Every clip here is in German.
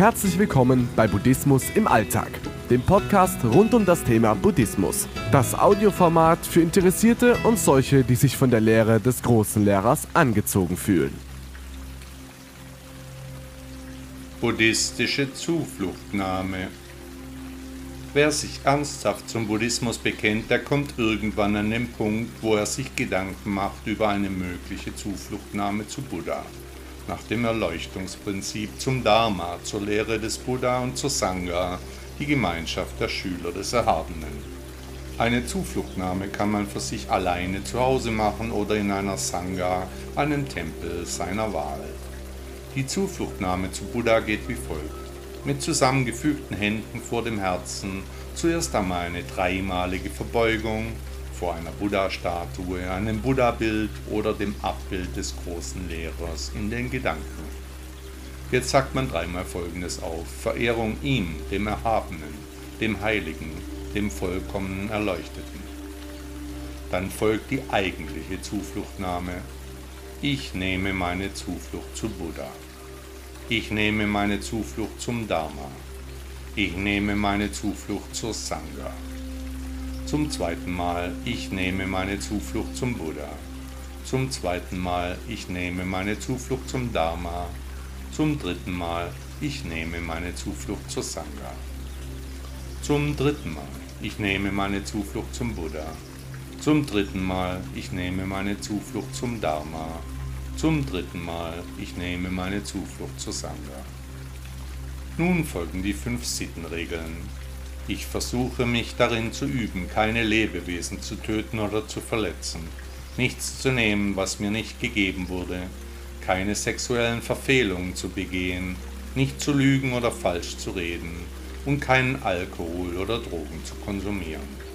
Herzlich willkommen bei Buddhismus im Alltag, dem Podcast rund um das Thema Buddhismus. Das Audioformat für Interessierte und solche, die sich von der Lehre des großen Lehrers angezogen fühlen. Buddhistische Zufluchtnahme Wer sich ernsthaft zum Buddhismus bekennt, der kommt irgendwann an den Punkt, wo er sich Gedanken macht über eine mögliche Zufluchtnahme zu Buddha, nach dem Erleuchtungsprinzip zum Dharma, zur Lehre des Buddha und zur Sangha, die Gemeinschaft der Schüler des Erhabenen. Eine Zufluchtnahme kann man für sich alleine zu Hause machen oder in einer Sangha, einem Tempel seiner Wahl. Die Zufluchtnahme zu Buddha geht wie folgt mit zusammengefügten Händen vor dem Herzen, zuerst einmal eine dreimalige Verbeugung vor einer Buddha-Statue, einem Buddha-Bild oder dem Abbild des großen Lehrers in den Gedanken. Jetzt sagt man dreimal Folgendes auf. Verehrung ihm, dem Erhabenen, dem Heiligen, dem vollkommenen Erleuchteten. Dann folgt die eigentliche Zufluchtnahme. Ich nehme meine Zuflucht zu Buddha. Ich nehme meine Zuflucht zum Dharma. Ich nehme meine Zuflucht zur Sangha. Zum zweiten Mal, ich nehme meine Zuflucht zum Buddha. Zum zweiten Mal, ich nehme meine Zuflucht zum Dharma. Zum dritten Mal, ich nehme meine Zuflucht zur Sangha. Zum dritten Mal, ich nehme meine Zuflucht zum Buddha. Zum dritten Mal, ich nehme meine Zuflucht zum Dharma. Zum dritten Mal, ich nehme meine Zuflucht zur Sangha. Nun folgen die fünf Sittenregeln. Ich versuche mich darin zu üben, keine Lebewesen zu töten oder zu verletzen, nichts zu nehmen, was mir nicht gegeben wurde, keine sexuellen Verfehlungen zu begehen, nicht zu lügen oder falsch zu reden und keinen Alkohol oder Drogen zu konsumieren.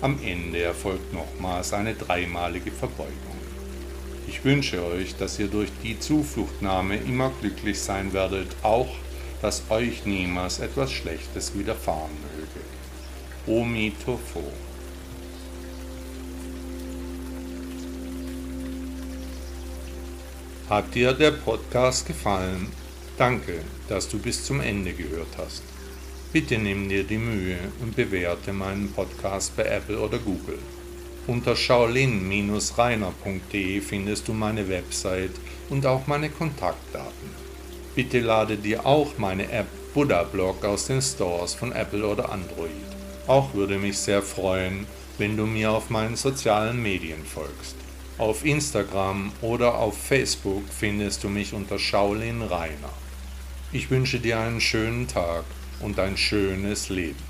Am Ende erfolgt nochmals eine dreimalige Verbeugung. Ich wünsche euch, dass ihr durch die Zufluchtnahme immer glücklich sein werdet, auch dass euch niemals etwas Schlechtes widerfahren möge. Omi Tofo. Hat dir der Podcast gefallen? Danke, dass du bis zum Ende gehört hast. Bitte nimm dir die Mühe und bewerte meinen Podcast bei Apple oder Google. Unter shaolin-reiner.de findest du meine Website und auch meine Kontaktdaten. Bitte lade dir auch meine App Buddha Blog aus den Stores von Apple oder Android. Auch würde mich sehr freuen, wenn du mir auf meinen sozialen Medien folgst. Auf Instagram oder auf Facebook findest du mich unter Shaolin Rainer. Ich wünsche dir einen schönen Tag und ein schönes Leben.